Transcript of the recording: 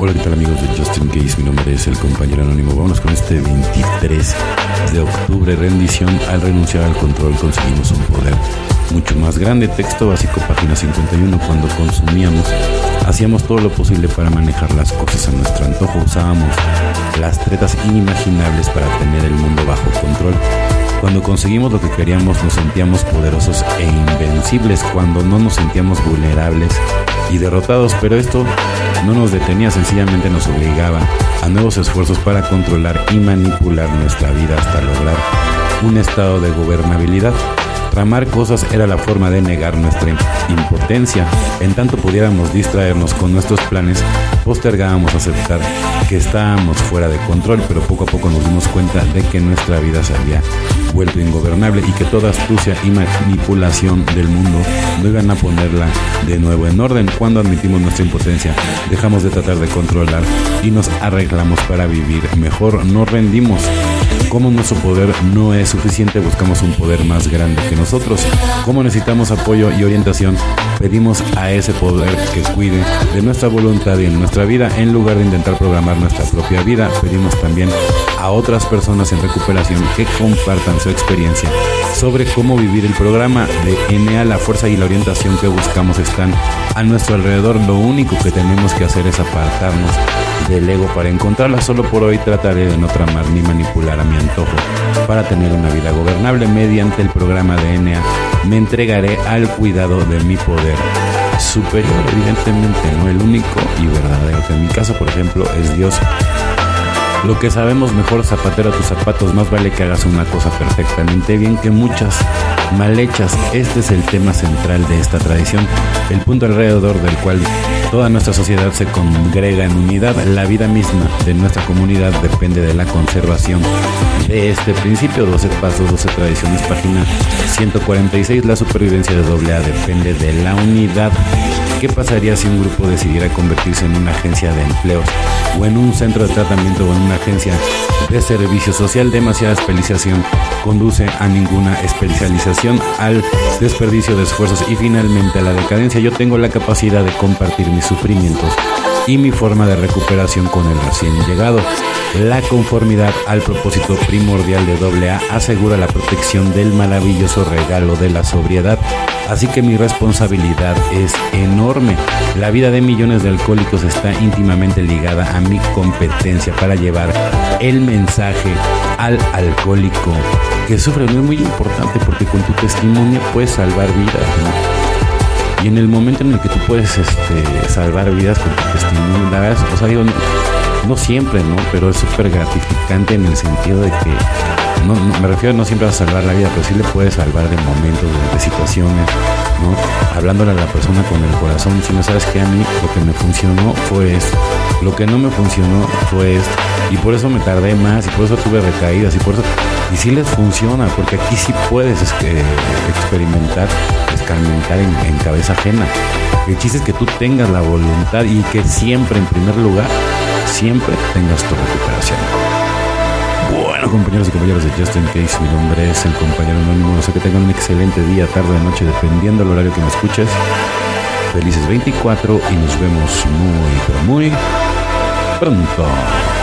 Hola, ¿qué tal amigos de Justin Case? Mi nombre es el compañero anónimo. Vámonos con este 23 de octubre. Rendición. Al renunciar al control conseguimos un poder mucho más grande. Texto básico, página 51. Cuando consumíamos, hacíamos todo lo posible para manejar las cosas a nuestro antojo. Usábamos las tretas inimaginables para tener el mundo bajo control. Cuando conseguimos lo que queríamos nos sentíamos poderosos e invencibles. Cuando no nos sentíamos vulnerables y derrotados. Pero esto no nos detenía, sencillamente nos obligaba a nuevos esfuerzos para controlar y manipular nuestra vida hasta lograr un estado de gobernabilidad. Tramar cosas era la forma de negar nuestra impotencia. En tanto pudiéramos distraernos con nuestros planes, postergábamos aceptar que estábamos fuera de control, pero poco a poco nos dimos cuenta de que nuestra vida se había vuelto ingobernable y que toda astucia y manipulación del mundo no iban a ponerla de nuevo en orden. Cuando admitimos nuestra impotencia, dejamos de tratar de controlar y nos arreglamos para vivir mejor. No rendimos. Como nuestro poder no es suficiente, buscamos un poder más grande que nosotros. Como necesitamos apoyo y orientación, pedimos a ese poder que cuide de nuestra voluntad y en nuestra vida. En lugar de intentar programar nuestra propia vida, pedimos también a otras personas en recuperación que compartan su experiencia sobre cómo vivir el programa de ENEA. La fuerza y la orientación que buscamos están a nuestro alrededor. Lo único que tenemos que hacer es apartarnos del ego para encontrarla. Solo por hoy trataré de no tramar ni manipular a mi antojo para tener una vida gobernable mediante el programa de ENEA. Me entregaré al cuidado de mi poder superior, evidentemente, no el único y verdadero. En mi caso, por ejemplo, es Dios. Lo que sabemos mejor, zapatero a tus zapatos, más vale que hagas una cosa perfectamente bien que muchas mal hechas. Este es el tema central de esta tradición, el punto alrededor del cual toda nuestra sociedad se congrega en unidad. La vida misma de nuestra comunidad depende de la conservación de este principio. 12 pasos, 12 tradiciones, página 146. La supervivencia de AA depende de la unidad. ¿Qué pasaría si un grupo decidiera convertirse en una agencia de empleos o en un centro de tratamiento o en una agencia de servicio social? Demasiada especialización conduce a ninguna especialización, al desperdicio de esfuerzos y finalmente a la decadencia. Yo tengo la capacidad de compartir mis sufrimientos y mi forma de recuperación con el recién llegado. La conformidad al propósito primordial de AA asegura la protección del maravilloso regalo de la sobriedad, así que mi responsabilidad es enorme. La vida de millones de alcohólicos está íntimamente ligada a mi competencia para llevar el mensaje al alcohólico que sufre. No es muy importante porque con tu testimonio puedes salvar vidas. Y en el momento en el que tú puedes este, salvar vidas con tu testimonio, la verdad, o sea, digo, no, siempre, ¿no? Pero es súper gratificante en el sentido de que, no, me refiero no siempre a salvar la vida, pero sí le puedes salvar de momentos, de, situaciones, ¿no? Hablándole a la persona con el corazón, si no sabes que a mí lo que me funcionó fue esto, lo que no me funcionó fue esto, y por eso me tardé más, y por eso tuve recaídas, y por eso, y sí les funciona, porque aquí sí puedes este, experimentar escarmentar en, cabeza ajena. El chiste es que tú tengas la voluntad y que siempre, en primer lugar, siempre tengas tu recuperación. Bueno, compañeros y compañeras de Justin Case, mi nombre es el compañero anónimo. Sé que tengan un excelente día, tarde, noche, dependiendo del horario que me escuches. Felices 24 y nos vemos muy, pero muy pronto.